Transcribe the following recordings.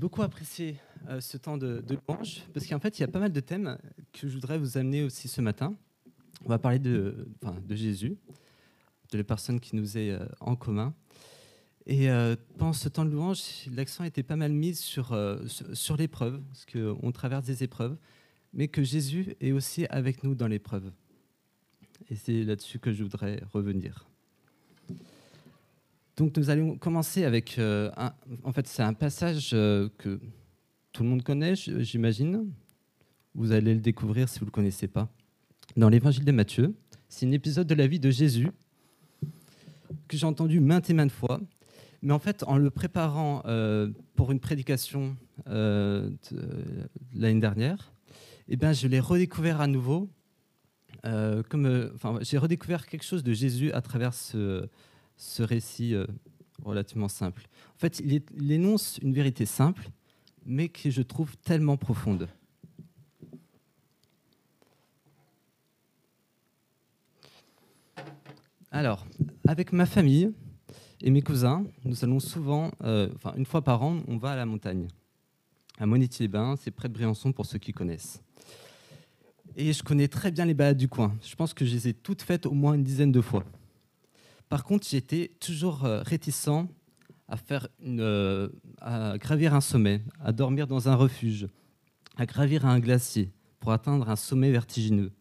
beaucoup apprécié euh, ce temps de, louange parce qu'en fait, il y a pas mal de thèmes que je voudrais vous amener aussi ce matin. On va parler de, Jésus, de la personne qui nous est euh, en commun. Et euh, pendant ce temps de louange, l'accent était pas mal mis sur, sur l'épreuve, parce qu'on traverse des épreuves, mais que Jésus est aussi avec nous dans l'épreuve. Et c'est là-dessus que je voudrais revenir. Donc nous allons commencer avec, euh, un, en fait c'est un passage euh, que tout le monde connaît, j'imagine. Vous allez le découvrir si vous ne le connaissez pas. Dans l'évangile de Matthieu, c'est un épisode de la vie de Jésus que j'ai entendu maintes et maintes fois. Mais en fait, en le préparant euh, pour une prédication l'année dernière, eh ben, je l'ai redécouvert à nouveau. comme, j'ai redécouvert quelque chose de Jésus à travers ce, ce récit euh, relativement simple. En fait, il, énonce une vérité simple, mais que je trouve tellement profonde. Alors, avec ma famille et mes cousins, nous allons souvent, euh, enfin une fois par an, on va à la montagne. À Monétier-les-Bains, c'est près de Briançon pour ceux qui connaissent. Et je connais très bien les balades du coin. Je pense que je les ai toutes faites au moins une dizaine de fois. Par contre, j'étais toujours euh, réticent à faire une, euh, à gravir un sommet, à dormir dans un refuge, à gravir un glacier pour atteindre un sommet vertigineux.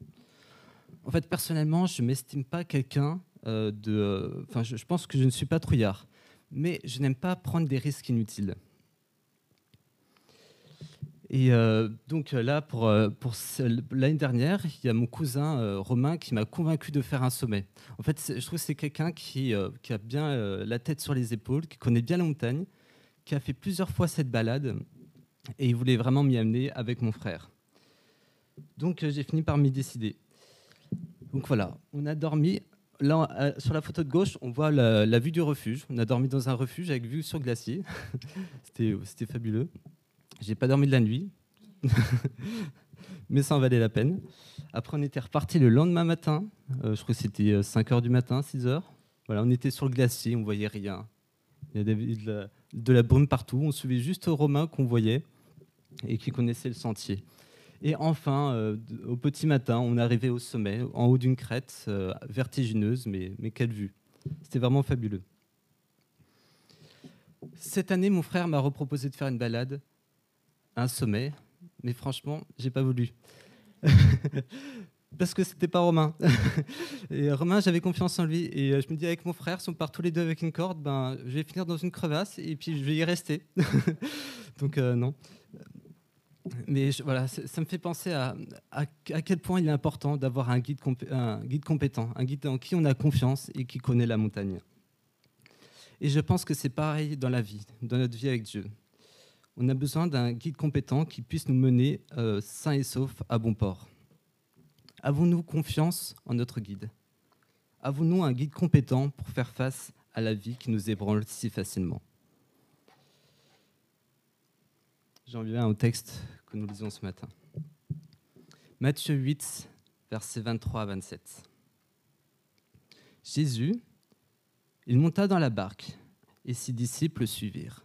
En fait, personnellement, je m'estime pas quelqu'un euh, de. Enfin, je pense que je ne suis pas trouillard, mais je n'aime pas prendre des risques inutiles. Et euh, donc euh, là, pour, euh, l'année dernière, il y a mon cousin Romain qui m'a convaincu de faire un sommet. En fait, je trouve que c'est quelqu'un qui, a bien la tête sur les épaules, qui connaît bien la montagne, qui a fait plusieurs fois cette balade, et il voulait vraiment m'y amener avec mon frère. Donc j'ai fini par m'y décider. Donc voilà, on a dormi. Là, sur la photo de gauche, on voit la, vue du refuge. On a dormi dans un refuge avec vue sur glacier. C'était fabuleux. J'ai pas dormi de la nuit, mais ça en valait la peine. Après, on était reparti le lendemain matin. Euh, je crois que c'était 5 h du matin, 6 h. Voilà, on était sur le glacier, on voyait rien. Il y avait de la, de la brume partout. On suivait juste Romain qu'on voyait et qui connaissait le sentier. Et enfin, euh, au petit matin, on arrivait au sommet, en haut d'une crête euh, vertigineuse, mais, mais quelle vue C'était vraiment fabuleux. Cette année, mon frère m'a reproposé de faire une balade, un sommet, mais franchement, j'ai pas voulu. Parce que c'était pas Romain. et Romain, j'avais confiance en lui. Et euh, je me dis, avec mon frère, si on part tous les deux avec une corde, ben, je vais finir dans une crevasse et puis je vais y rester. Donc, euh, non. Mais je- voilà, ça me fait penser à, à, à quel point il est important d'avoir un guide, un guide compétent, un guide en qui on a confiance et qui connaît la montagne. Et je pense que c'est pareil dans la vie, dans notre vie avec Dieu. On a besoin d'un guide compétent qui puisse nous mener euh, sains et saufs à bon port. Avons-nous confiance en notre guide? Avons-nous un guide compétent pour faire face à la vie qui nous ébranle si facilement? J'en viens au texte que nous lisons ce matin. Matthieu 8, versets 23 à 27. Jésus, il monta dans la barque et ses disciples le suivirent.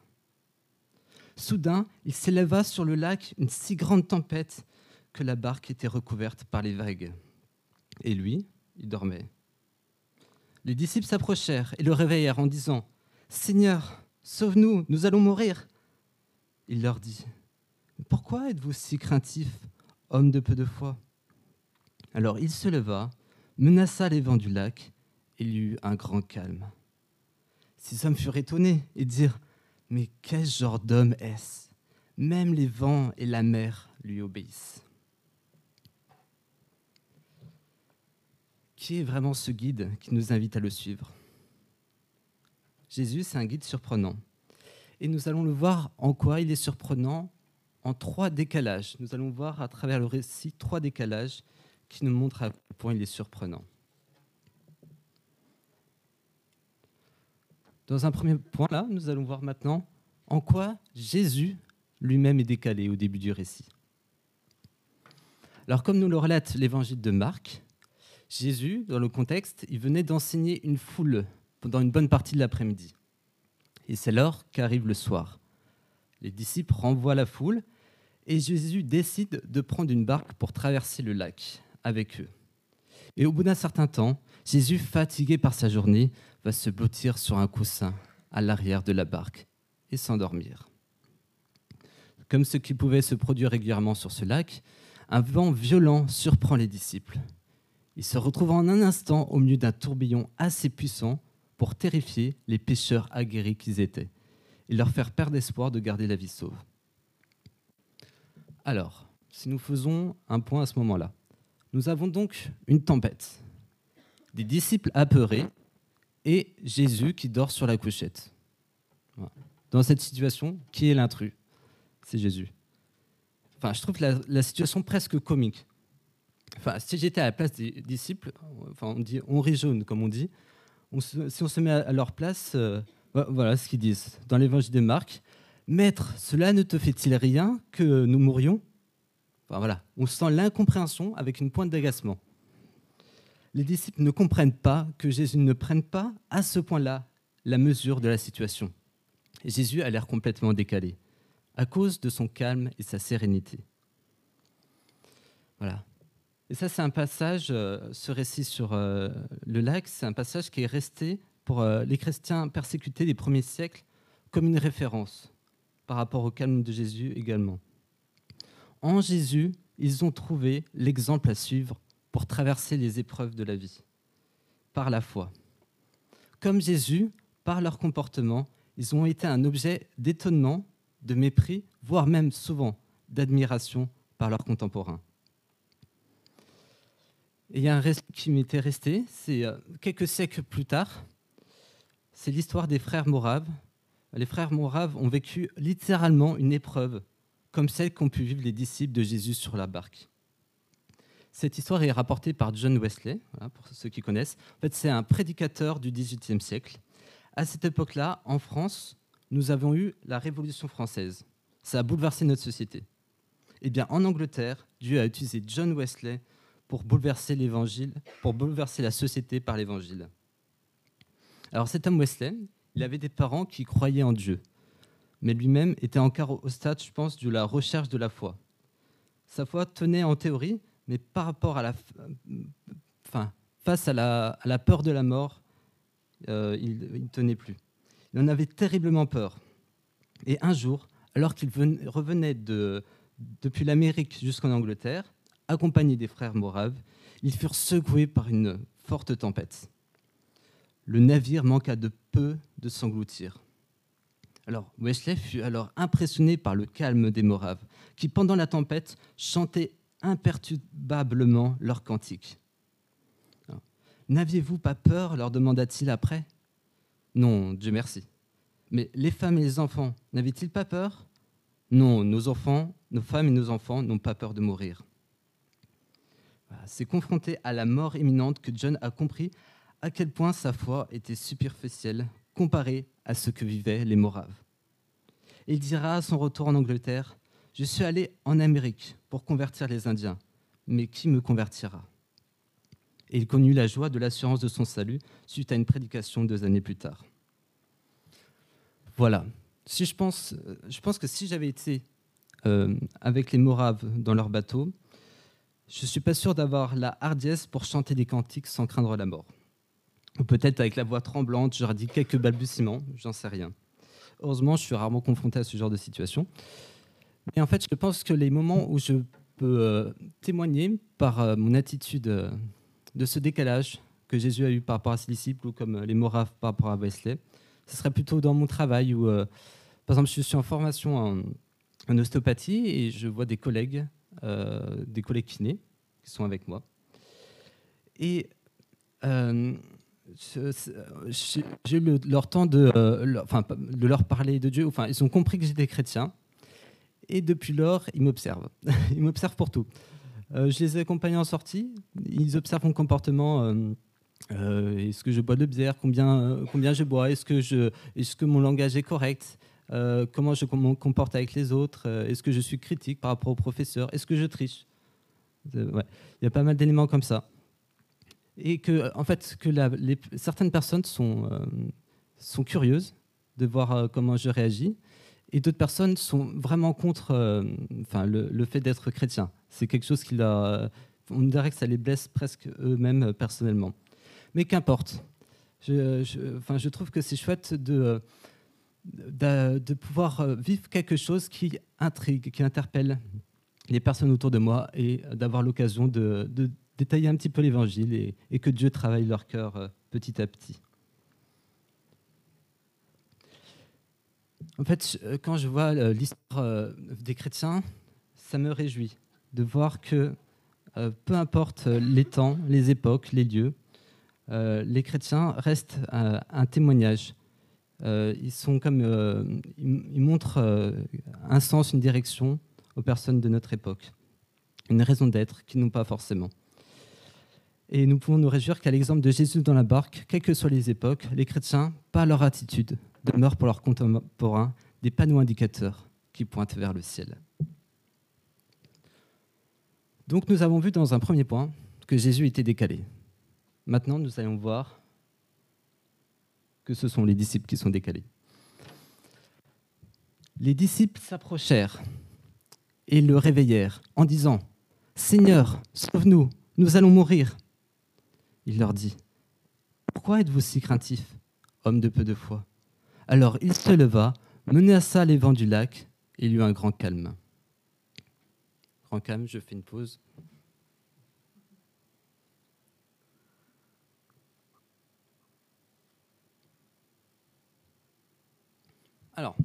Soudain, il s'éleva sur le lac une si grande tempête que la barque était recouverte par les vagues. Et lui, il dormait. Les disciples s'approchèrent et le réveillèrent en disant Seigneur, sauve-nous, nous allons mourir. Il leur dit Pourquoi êtes-vous si craintifs, homme de peu de foi? Alors il se leva, menaça les vents du lac, et il y eut un grand calme. Ces hommes furent étonnés et dirent Mais quel genre d'homme est-ce? Même les vents et la mer lui obéissent. Qui est vraiment ce guide qui nous invite à le suivre? Jésus, c'est un guide surprenant. Et nous allons le voir en quoi il est surprenant? En trois décalages. Nous allons voir à travers le récit trois décalages qui nous montrent à quel point il est surprenant. Dans un premier point, nous allons voir maintenant en quoi Jésus lui-même est décalé au début du récit. Alors, comme nous le relate l'évangile de Marc, Jésus, dans le contexte, il venait d'enseigner une foule pendant une bonne partie de l'après-midi. Et c'est l'heure qu'arrive le soir. Les disciples renvoient la foule et Jésus décide de prendre une barque pour traverser le lac avec eux. Et au bout d'un certain temps, Jésus, fatigué par sa journée, va se blottir sur un coussin à l'arrière de la barque et s'endormir. Comme ce qui pouvait se produire régulièrement sur ce lac, un vent violent surprend les disciples. Ils se retrouvent en un instant au milieu d'un tourbillon assez puissant pour terrifier les pêcheurs aguerris qu'ils étaient et leur faire perdre espoir de garder la vie sauve. Alors, si nous faisons un point à ce moment-là, nous avons donc une tempête, des disciples apeurés et Jésus qui dort sur la couchette. Dans cette situation, qui est l'intrus? C'est Jésus. Enfin, je trouve la, situation presque comique. Enfin, si j'étais à la place des disciples, enfin, on dit on rit jaune, comme on dit, si on se met à leur place, euh, voilà ce qu'ils disent dans l'évangile de Marc. Maître, cela ne te fait-il rien que nous mourions? Enfin, voilà, On sent l'incompréhension avec une pointe d'agacement. Les disciples ne comprennent pas que Jésus ne prenne pas à ce point-là la mesure de la situation. Jésus a l'air complètement décalé à cause de son calme et sa sérénité. Voilà. Et ça, c'est un passage, euh, ce récit sur euh, le lac, c'est un passage qui est resté pour euh, les chrétiens persécutés des premiers siècles comme une référence par rapport au calme de Jésus également. En Jésus, ils ont trouvé l'exemple à suivre pour traverser les épreuves de la vie, par la foi. Comme Jésus, par leur comportement, ils ont été un objet d'étonnement, de mépris, voire même souvent d'admiration par leurs contemporains. Et il y a un récit qui m'était resté, c'est euh, quelques siècles plus tard, c'est l'histoire des frères Moraves. Les frères Moraves ont vécu littéralement une épreuve, comme celle qu'ont pu vivre les disciples de Jésus sur la barque. Cette histoire est rapportée par John Wesley, pour ceux qui connaissent. En fait, c'est un prédicateur du XVIIIe siècle. À cette époque-là, en France, nous avons eu la Révolution française. Ça a bouleversé notre société. Eh bien, en Angleterre, Dieu a utilisé John Wesley pour bouleverser l'évangile, pour bouleverser la société par l'évangile. Alors cet homme Wesley, il avait des parents qui croyaient en Dieu, mais lui-même était encore au stade, je pense, de la recherche de la foi. Sa foi tenait en théorie, mais par rapport à la, enfin, face à la, peur de la mort, euh, il ne tenait plus. Il en avait terriblement peur. Et un jour, alors qu'il revenait de, depuis l'Amérique jusqu'en Angleterre, accompagné des frères moraves, ils furent secoués par une forte tempête le navire manqua de peu de s'engloutir. Alors Wesley fut alors impressionné par le calme des Moraves, qui pendant la tempête chantaient imperturbablement leur cantique. N'aviez-vous pas peur leur demanda-t-il après. Non, Dieu merci. Mais les femmes et les enfants, n'avaient-ils pas peur? Non, nos enfants, nos femmes et nos enfants n'ont pas peur de mourir. C'est confronté à la mort imminente que John a compris à quel point sa foi était superficielle comparée à ce que vivaient les Moraves. Il dira à son retour en Angleterre, Je suis allé en Amérique pour convertir les Indiens, mais qui me convertira? Et il connut la joie de l'assurance de son salut suite à une prédication deux années plus tard. Voilà. Si je, pense, pense que si j'avais été euh, avec les Moraves dans leur bateau, je ne suis pas sûr d'avoir la hardiesse pour chanter des cantiques sans craindre la mort. Ou peut-être avec la voix tremblante, j'aurais dit quelques balbutiements, j'en sais rien. Heureusement, je suis rarement confronté à ce genre de situation. Mais en fait, je pense que les moments où je peux euh, témoigner par euh, mon attitude euh, de ce décalage que Jésus a eu par rapport à ses disciples ou comme les Moraves par rapport à Wesley, ce serait plutôt dans mon travail où, par exemple, je suis en formation en, en ostéopathie et je vois des collègues, des collègues kinés qui sont avec moi. Et j'ai eu leur temps de, leur, enfin, de leur parler de Dieu. Enfin, ils ont compris que j'étais chrétien. Et depuis lors, ils m'observent. ils m'observent pour tout. Euh, je les ai accompagnés en sortie. Ils observent mon comportement. Euh, est-ce que je bois de bière combien, combien je bois Est-ce que, je, est que mon langage est correct Comment je me comporte avec les autres Est-ce que je suis critique par rapport au professeur Est-ce que je triche? Il y a pas mal d'éléments comme ça et que, en fait, que certaines personnes sont, euh, sont curieuses de voir euh, comment je réagis et d'autres personnes sont vraiment contre enfin, le, fait d'être chrétien. C'est quelque chose qui leur... On dirait que ça les blesse presque eux-mêmes personnellement. Mais qu'importe. Je, enfin, je trouve que c'est chouette de, de, pouvoir vivre quelque chose qui intrigue, qui interpelle les personnes autour de moi et d'avoir l'occasion de, détailler un petit peu l'évangile et, que Dieu travaille leur cœur euh, petit à petit. En fait, euh, quand je vois euh, l'histoire des chrétiens, ça me réjouit de voir que peu importe les temps, les époques, les lieux, les chrétiens restent un témoignage. ils sont comme, ils montrent un sens, une direction aux personnes de notre époque, une raison d'être qu'ils n'ont pas forcément. Et nous pouvons nous réjouir qu'à l'exemple de Jésus dans la barque, quelles que soient les époques, les chrétiens, par leur attitude, demeurent pour leurs contemporains des panneaux indicateurs qui pointent vers le ciel. Donc nous avons vu dans un premier point que Jésus était décalé. Maintenant, nous allons voir que ce sont les disciples qui sont décalés. Les disciples s'approchèrent et le réveillèrent en disant, Seigneur, sauve-nous, nous allons mourir. Il leur dit, Pourquoi êtes-vous si craintifs, homme de peu de foi? Alors il se leva, menaça les vents du lac et il eut un grand calme. Grand calme, je fais une pause. Alors,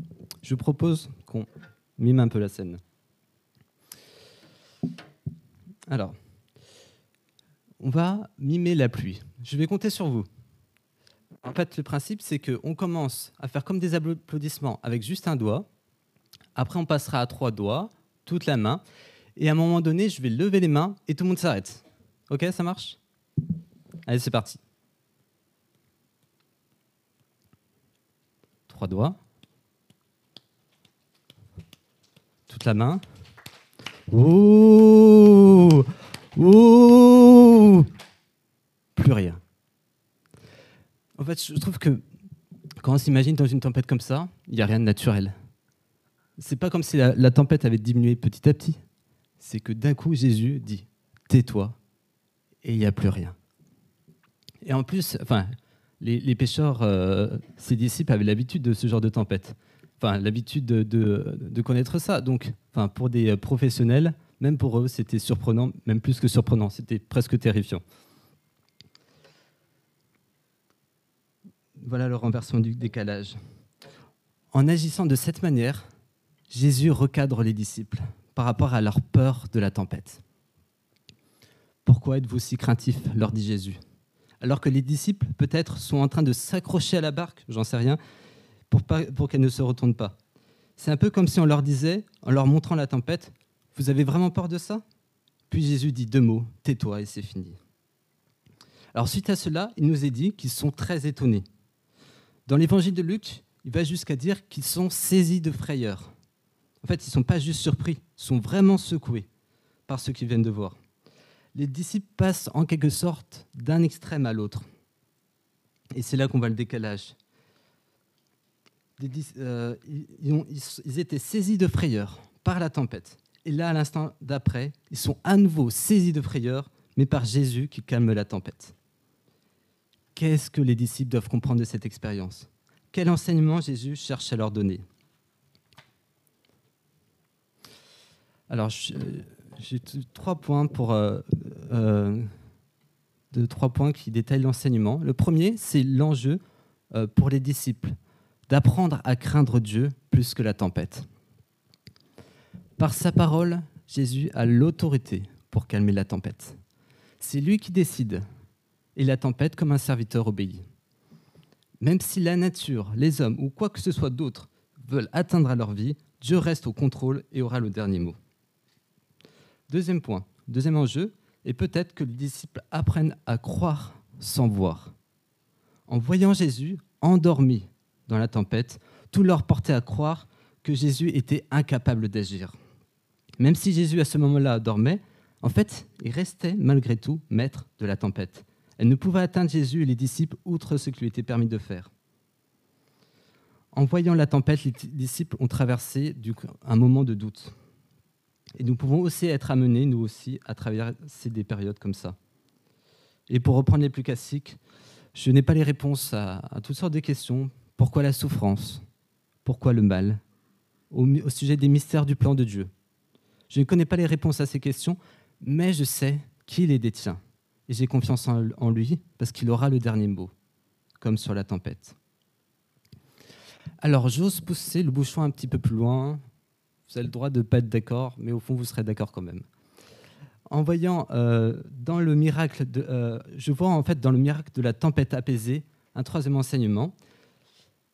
je propose qu'on mime un peu la scène. Alors, on va mimer la pluie. Je vais compter sur vous. En fait, le principe, c'est qu'on commence à faire comme des applaudissements avec juste un doigt. Après, on passera à trois doigts, toute la main. Et à un moment donné, je vais lever les mains et tout le monde s'arrête. Ok, ça marche? Allez, c'est parti. Trois doigts. Toute la main. Ouh Ouh Plus rien. En fait, je trouve que quand on s'imagine dans une tempête comme ça, il n'y a rien de naturel. C'est pas comme si la, tempête avait diminué petit à petit. C'est que d'un coup, Jésus dit Tais-toi, et il n'y a plus rien. Et en plus, enfin, les, pêcheurs, euh, ses disciples avaient l'habitude de ce genre de tempête enfin, l'habitude de, connaître ça. Donc, enfin, pour des professionnels, même pour eux, c'était surprenant, même plus que surprenant, c'était presque terrifiant. Voilà le renversement du décalage. En agissant de cette manière, Jésus recadre les disciples par rapport à leur peur de la tempête. Pourquoi êtes-vous si craintifs leur dit Jésus. Alors que les disciples, peut-être, sont en train de s'accrocher à la barque, j'en sais rien, pour, pour qu'elles ne se retournent pas. C'est un peu comme si on leur disait, en leur montrant la tempête, Vous avez vraiment peur de ça? Puis Jésus dit deux mots, tais-toi et c'est fini. Alors suite à cela, il nous est dit qu'ils sont très étonnés. Dans l'évangile de Luc, il va jusqu'à dire qu'ils sont saisis de frayeur. En fait, ils ne sont pas juste surpris, ils sont vraiment secoués par ce qu'ils viennent de voir. Les disciples passent en quelque sorte d'un extrême à l'autre. Et c'est là qu'on voit le décalage. Euh, ils, étaient saisis de frayeur par la tempête. Et là, à l'instant d'après, ils sont à nouveau saisis de frayeur, mais par Jésus qui calme la tempête. Qu'est-ce que les disciples doivent comprendre de cette expérience? Quel enseignement Jésus cherche à leur donner? Alors, j'ai trois points pour euh, euh, qui détaillent l'enseignement. Le premier, c'est l'enjeu pour les disciples d'apprendre à craindre Dieu plus que la tempête. Par sa parole, Jésus a l'autorité pour calmer la tempête. C'est lui qui décide, et la tempête, comme un serviteur, obéit. Même si la nature, les hommes ou quoi que ce soit d'autre veulent atteindre à leur vie, Dieu reste au contrôle et aura le dernier mot. Deuxième point, deuxième enjeu, et peut-être que les disciples apprennent à croire sans voir. En voyant Jésus endormi dans la tempête, tout leur portait à croire que Jésus était incapable d'agir. Même si Jésus à ce moment-là dormait, en fait, il restait malgré tout maître de la tempête. Elle ne pouvait atteindre Jésus et les disciples outre ce qui lui était permis de faire. En voyant la tempête, les disciples ont traversé un moment de doute. Et nous pouvons aussi être amenés, nous aussi, à traverser des périodes comme ça. Et pour reprendre les plus classiques, je n'ai pas les réponses à, toutes sortes de questions. Pourquoi la souffrance? Pourquoi le mal? Au, sujet des mystères du plan de Dieu. Je ne connais pas les réponses à ces questions, mais je sais qui les détient. Et j'ai confiance en lui parce qu'il aura le dernier mot, comme sur la tempête. Alors j'ose pousser le bouchon un petit peu plus loin. Vous avez le droit de ne pas être d'accord, mais au fond, vous serez d'accord quand même. En voyant euh, dans le miracle, euh, je vois en fait dans le miracle de la tempête apaisée un troisième enseignement.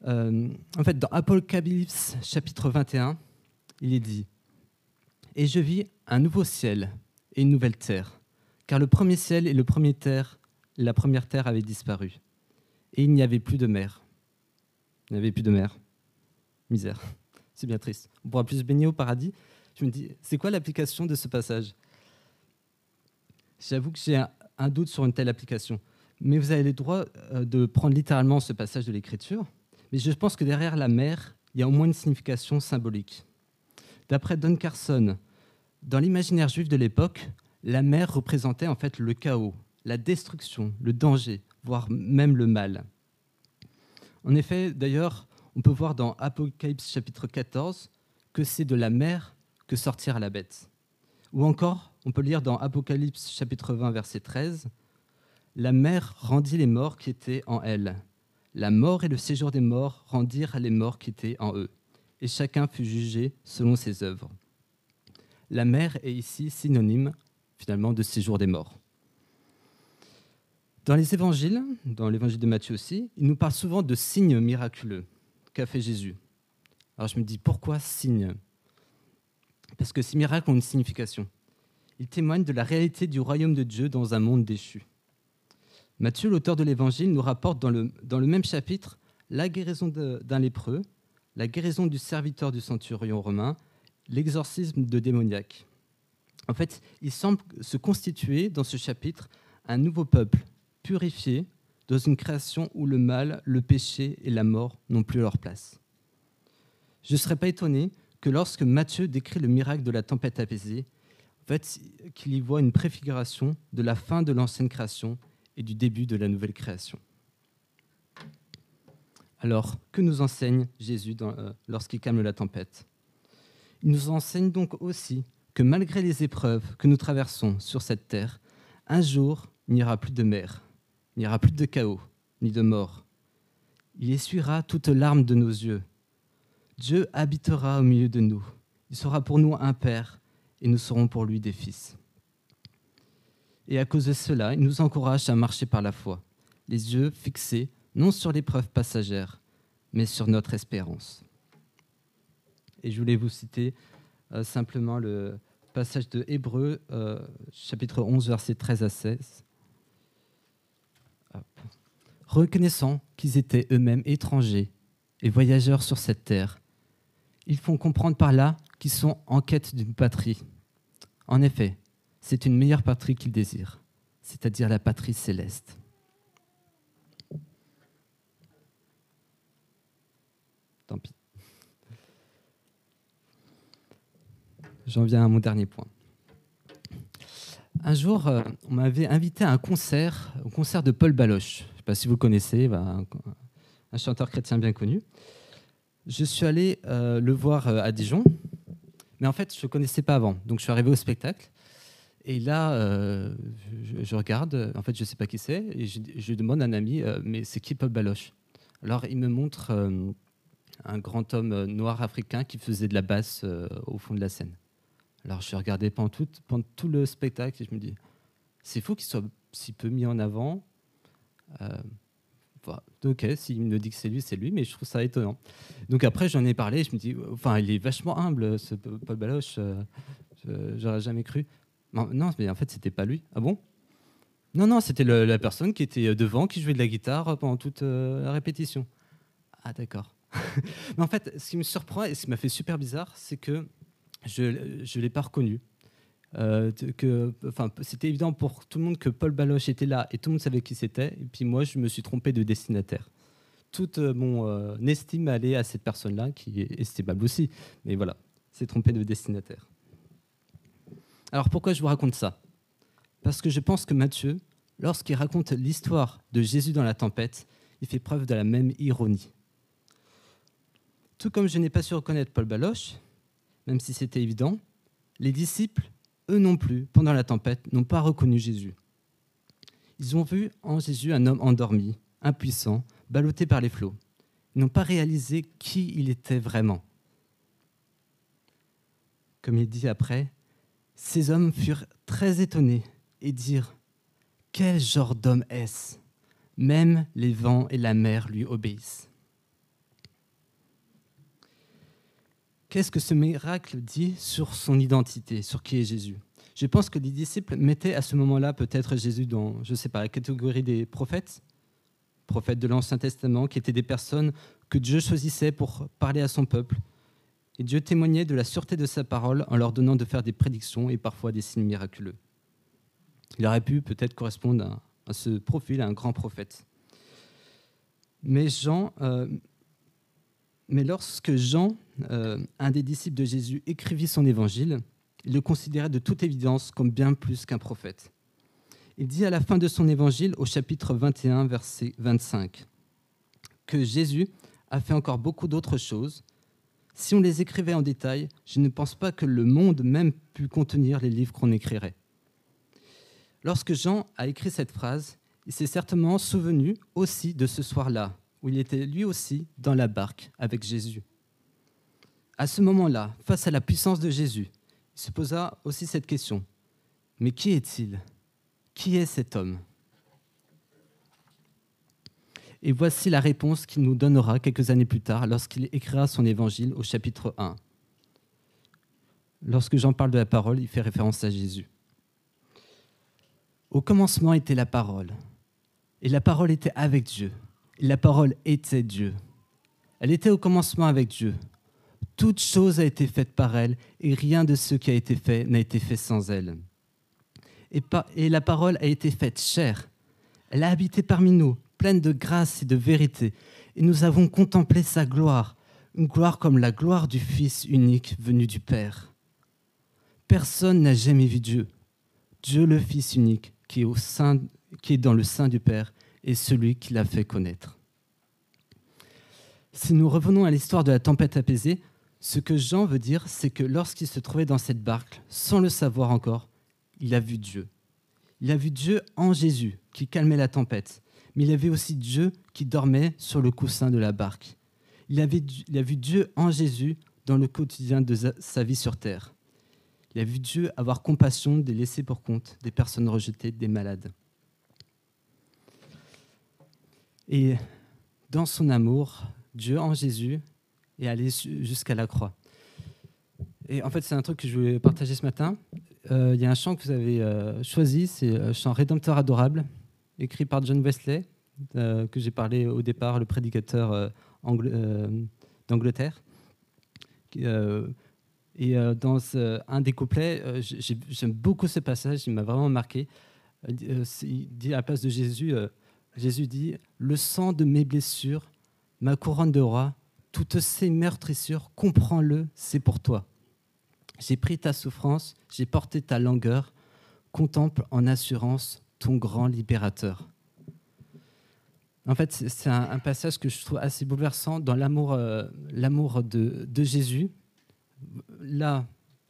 Euh, en fait, dans Apocalypse chapitre 21, il est dit Et je vis un nouveau ciel et une nouvelle terre, car le premier ciel et le premier terre, la première terre avaient disparu, et il n'y avait plus de mer. Il n'y avait plus de mer. Misère. C'est bien triste. On pourra plus se baigner au paradis. Je me dis, c'est quoi l'application de ce passage? J'avoue que j'ai un, doute sur une telle application. Mais vous avez le droit euh, de prendre littéralement ce passage de l'Écriture. Mais je pense que derrière la mer, il y a au moins une signification symbolique. D'après Don Carson, dans l'imaginaire juif de l'époque, la mer représentait en fait le chaos, la destruction, le danger, voire même le mal. En effet, d'ailleurs, on peut voir dans Apocalypse chapitre 14 que c'est de la mer que sortira la bête. Ou encore, on peut lire dans Apocalypse chapitre 20 verset 13, La mer rendit les morts qui étaient en elle. La mort et le séjour des morts rendirent les morts qui étaient en eux. Et chacun fut jugé selon ses œuvres. La mer est ici synonyme finalement de séjour des morts. Dans les évangiles, dans l'évangile de Matthieu aussi, il nous parle souvent de signes miraculeux qu'a fait Jésus. Alors je me dis, pourquoi signes? Parce que ces miracles ont une signification. Ils témoignent de la réalité du royaume de Dieu dans un monde déchu. Matthieu, l'auteur de l'évangile, nous rapporte dans le, dans le même chapitre la guérison d'un lépreux, la guérison du serviteur du centurion romain, l'exorcisme de démoniaques. En fait, il semble se constituer dans ce chapitre un nouveau peuple, purifiés dans une création où le mal, le péché et la mort n'ont plus leur place. Je ne serais pas étonné que lorsque Matthieu décrit le miracle de la tempête apaisée, en fait, qu'il y voit une préfiguration de la fin de l'ancienne création et du début de la nouvelle création. Alors, que nous enseigne Jésus euh, lorsqu'il calme la tempête? Il nous enseigne donc aussi que malgré les épreuves que nous traversons sur cette terre, un jour, il n'y aura plus de mer, il n'y aura plus de chaos, ni de mort. Il essuiera toute larme de nos yeux. Dieu habitera au milieu de nous. Il sera pour nous un Père et nous serons pour lui des fils. Et à cause de cela, il nous encourage à marcher par la foi, les yeux fixés non sur l'épreuve passagère, mais sur notre espérance. Et je voulais vous citer euh, simplement le passage de Hébreu, euh, chapitre 11, versets 13 à 16 reconnaissant qu'ils étaient eux-mêmes étrangers et voyageurs sur cette terre. Ils font comprendre par là qu'ils sont en quête d'une patrie. En effet, c'est une meilleure patrie qu'ils désirent, c'est-à-dire la patrie céleste. Tant pis. J'en viens à mon dernier point. Un jour, euh, on m'avait invité à un concert, au concert de Paul Baloche. Je ne sais pas si vous connaissez, bah, un, chanteur chrétien bien connu. Je suis allé euh, le voir euh, à Dijon, mais en fait, je ne connaissais pas avant. Donc, je suis arrivé au spectacle. Et là, je, regarde, en fait, je ne sais pas qui c'est, et je, demande à un ami, mais c'est qui Paul Baloche? Alors, il me montre un grand homme noir africain qui faisait de la basse au fond de la scène. Alors je regardais pendant tout, pendant tout le spectacle et je me dis, c'est fou qu'il soit si peu mis en avant. Euh, ok, s'il me dit que c'est lui, c'est lui, mais je trouve ça étonnant. Donc après, j'en ai parlé, je me dis, enfin, il est vachement humble, ce Paul Baloche, euh, j'aurais jamais cru. Non, mais en fait, c'était pas lui. Ah bon? Non, non, c'était la personne qui était devant, qui jouait de la guitare pendant toute euh, la répétition. Ah d'accord. mais en fait, ce qui me surprend et ce qui m'a fait super bizarre, c'est que je ne l'ai pas reconnu. Euh, enfin, c'était évident pour tout le monde que Paul Baloche était là et tout le monde savait qui c'était. Et puis moi, je me suis trompé de destinataire. toute mon estime allait à cette personne-là, qui est estimable aussi. Mais voilà, c'est trompé de destinataire. Alors pourquoi je vous raconte ça? Parce que je pense que Matthieu, lorsqu'il raconte l'histoire de Jésus dans la tempête, il fait preuve de la même ironie. Tout comme je n'ai pas su reconnaître Paul Baloche, même si c'était évident, les disciples, eux non plus, pendant la tempête, n'ont pas reconnu Jésus. Ils ont vu en Jésus un homme endormi, impuissant, ballotté par les flots. Ils n'ont pas réalisé qui il était vraiment. Comme il dit après, ces hommes furent très étonnés et dirent Quel genre d'homme est-ce? Même les vents et la mer lui obéissent. Qu'est-ce que ce miracle dit sur son identité, sur qui est Jésus? Je pense que les disciples mettaient à ce moment-là peut-être Jésus dans, je ne sais pas, la catégorie des prophètes, prophètes de l'Ancien Testament, qui étaient des personnes que Dieu choisissait pour parler à son peuple. Et Dieu témoignait de la sûreté de sa parole en leur donnant de faire des prédictions et parfois des signes miraculeux. Il aurait pu peut-être correspondre à, ce profil, à un grand prophète. Mais Jean, euh, mais lorsque Jean, euh, un des disciples de Jésus, écrivit son évangile, il le considérait de toute évidence comme bien plus qu'un prophète. Il dit à la fin de son évangile, au chapitre 21, verset 25, que Jésus a fait encore beaucoup d'autres choses. Si on les écrivait en détail, je ne pense pas que le monde même pût contenir les livres qu'on écrirait. Lorsque Jean a écrit cette phrase, il s'est certainement souvenu aussi de ce soir-là, où il était lui aussi dans la barque avec Jésus. À ce moment-là, face à la puissance de Jésus, il se posa aussi cette question. Mais qui est-il? Qui est cet homme? Et voici la réponse qu'il nous donnera quelques années plus tard lorsqu'il écrira son évangile au chapitre 1. Lorsque Jean parle de la parole, il fait référence à Jésus. Au commencement était la parole, et la parole était avec Dieu, la parole était Dieu. Elle était au commencement avec Dieu. Toute chose a été faite par elle, et rien de ce qui a été fait n'a été fait sans elle. Et, la parole a été faite chair. Elle a habité parmi nous, pleine de grâce et de vérité, et nous avons contemplé sa gloire, une gloire comme la gloire du Fils unique venu du Père. Personne n'a jamais vu Dieu. Dieu le Fils unique, qui est, au sein, qui est dans le sein du Père, et celui qui l'a fait connaître. Si nous revenons à l'histoire de la tempête apaisée, ce que Jean veut dire, c'est que lorsqu'il se trouvait dans cette barque, sans le savoir encore, il a vu Dieu. Il a vu Dieu en Jésus, qui calmait la tempête, mais il a vu aussi Dieu qui dormait sur le coussin de la barque. Il, il a vu Dieu en Jésus dans le quotidien de sa vie sur terre. Il a vu Dieu avoir compassion des laissés pour compte, des personnes rejetées, des malades. Et dans son amour, Dieu en Jésus est allé jusqu'à la croix. Et en fait, c'est un truc que je voulais partager ce matin. Euh, il y a un chant que vous avez euh, choisi, c'est le chant Rédempteur adorable, écrit par John Wesley, euh, que j'ai parlé au départ, le prédicateur d'Angleterre. et dans un des couplets, j'aime beaucoup ce passage, il m'a vraiment marqué. il dit à la place de Jésus, Jésus dit, le sang de mes blessures, ma couronne de roi, toutes ces meurtrissures, comprends-le, c'est pour toi. J'ai pris ta souffrance, j'ai porté ta langueur, contemple en assurance ton grand libérateur. En fait, c'est un, passage que je trouve assez bouleversant dans l'amour euh, de, de Jésus. Là,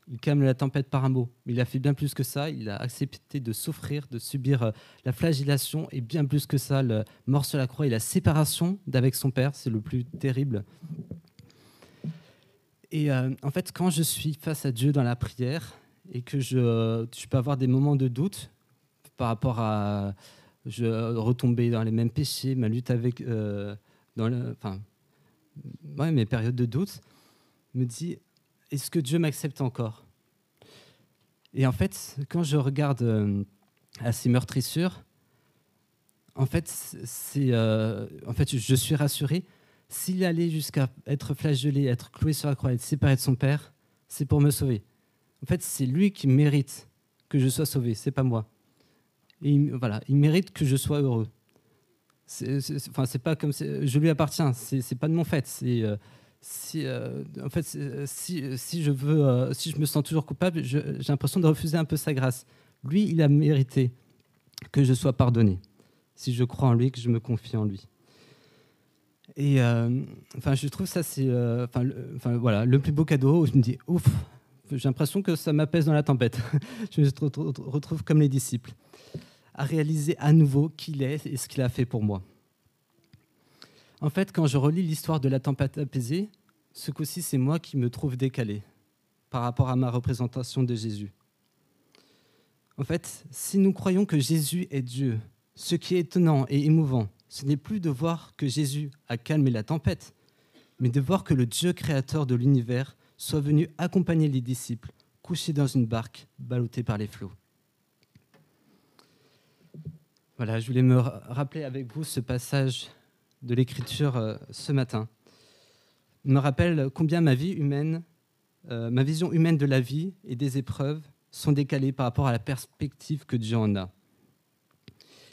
il calme la tempête par un mot. Mais il a fait bien plus que ça. Il a accepté de souffrir, de subir euh, la flagellation et bien plus que ça, le mort sur la croix et la séparation d'avec son Père. C'est le plus terrible. Et euh, en fait, quand je suis face à Dieu dans la prière et que je, je peux avoir des moments de doute par rapport à retomber dans les mêmes péchés, ma lutte avec, euh, enfin, ouais, mes périodes de doute, me dit est-ce que Dieu m'accepte encore? Et en fait, quand je regarde euh, à ces meurtrissures, en fait, c'est, euh, en fait, je suis rassuré. S'il allait jusqu'à être flagellé, être cloué sur la croix, être séparé de son père, c'est pour me sauver. En fait, c'est lui qui mérite que je sois sauvé, c'est pas moi. Et voilà, il mérite que je sois heureux. enfin, c'est pas comme je lui appartiens. C'est pas de mon fait. C'est si, en fait, je veux, si je me sens toujours coupable, j'ai l'impression de refuser un peu sa grâce. Lui, il a mérité que je sois pardonné. Si je crois en lui, que je me confie en lui. Et enfin, je trouve ça, c'est enfin, voilà, le plus beau cadeau je me dis, ouf, j'ai l'impression que ça m'apaise dans la tempête. je me retrouve comme les disciples, à réaliser à nouveau qui il est et ce qu'il a fait pour moi. En fait, quand je relis l'histoire de la tempête apaisée, ce coup-ci, c'est moi qui me trouve décalé par rapport à ma représentation de Jésus. En fait, si nous croyons que Jésus est Dieu, ce qui est étonnant et émouvant, ce n'est plus de voir que Jésus a calmé la tempête, mais de voir que le Dieu créateur de l'univers soit venu accompagner les disciples couchés dans une barque ballottée par les flots. Voilà, je voulais me rappeler avec vous ce passage de l'Écriture euh, ce matin. Me rappelle combien ma vie humaine, euh, ma vision humaine de la vie et des épreuves sont décalées par rapport à la perspective que Dieu en a.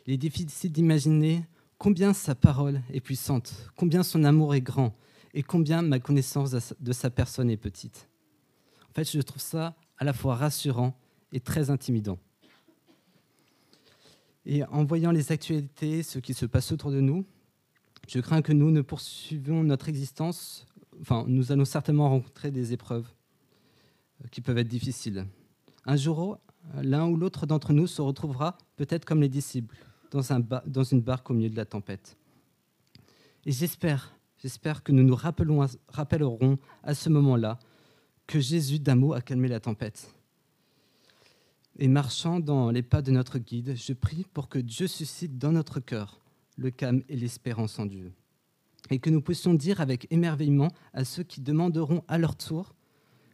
Il est difficile d'imaginer combien sa parole est puissante, combien son amour est grand, et combien ma connaissance de sa personne est petite. En fait, je trouve ça à la fois rassurant et très intimidant. Et en voyant les actualités, ce qui se passe autour de nous, je crains que nous ne poursuivions notre existence. Enfin, nous allons certainement rencontrer des épreuves euh, qui peuvent être difficiles. Un jour, l'un ou l'autre d'entre nous se retrouvera peut-être comme les disciples, dans une barque au milieu de la tempête. Et j'espère J'espère que nous nous rappellerons à ce moment-là que Jésus d'un mot a calmé la tempête. Et marchant dans les pas de notre guide, je prie pour que Dieu suscite dans notre cœur le calme et l'espérance en Dieu. Et que nous puissions dire avec émerveillement à ceux qui demanderont à leur tour,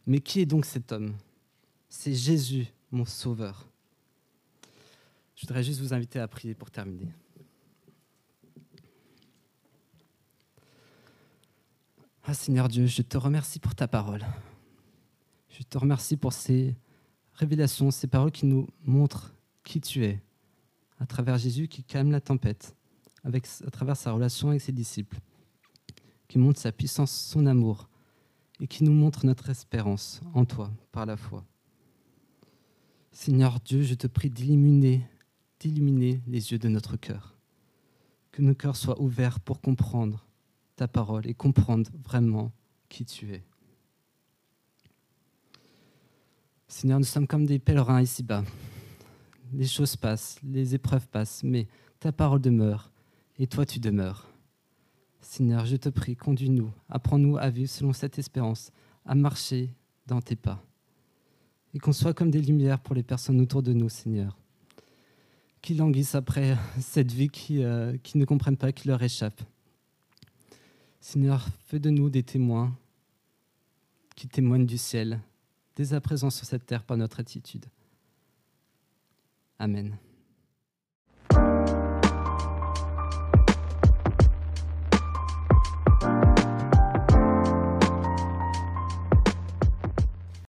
mais qui est donc cet homme? C'est Jésus, mon Sauveur. Je voudrais juste vous inviter à prier pour terminer. Ah Seigneur Dieu, je te remercie pour ta parole. Je te remercie pour ces révélations, ces paroles qui nous montrent qui tu es, à travers Jésus qui calme la tempête, à travers sa relation avec ses disciples, qui montre sa puissance, son amour, et qui nous montre notre espérance en toi par la foi. Seigneur Dieu, je te prie d'illuminer, d'illuminer les yeux de notre cœur, que nos cœurs soient ouverts pour comprendre ta parole et comprendre vraiment qui tu es. Seigneur, nous sommes comme des pèlerins ici-bas. Les choses passent, les épreuves passent, mais ta parole demeure et toi tu demeures. Seigneur, je te prie, conduis-nous, apprends-nous à vivre selon cette espérance, à marcher dans tes pas. Et qu'on soit comme des lumières pour les personnes autour de nous, Seigneur, qui languissent après cette vie, qui, euh, qui ne comprennent pas, qui leur échappe. Seigneur, fais de nous des témoins qui témoignent du ciel, dès à présent sur cette terre par notre attitude. Amen.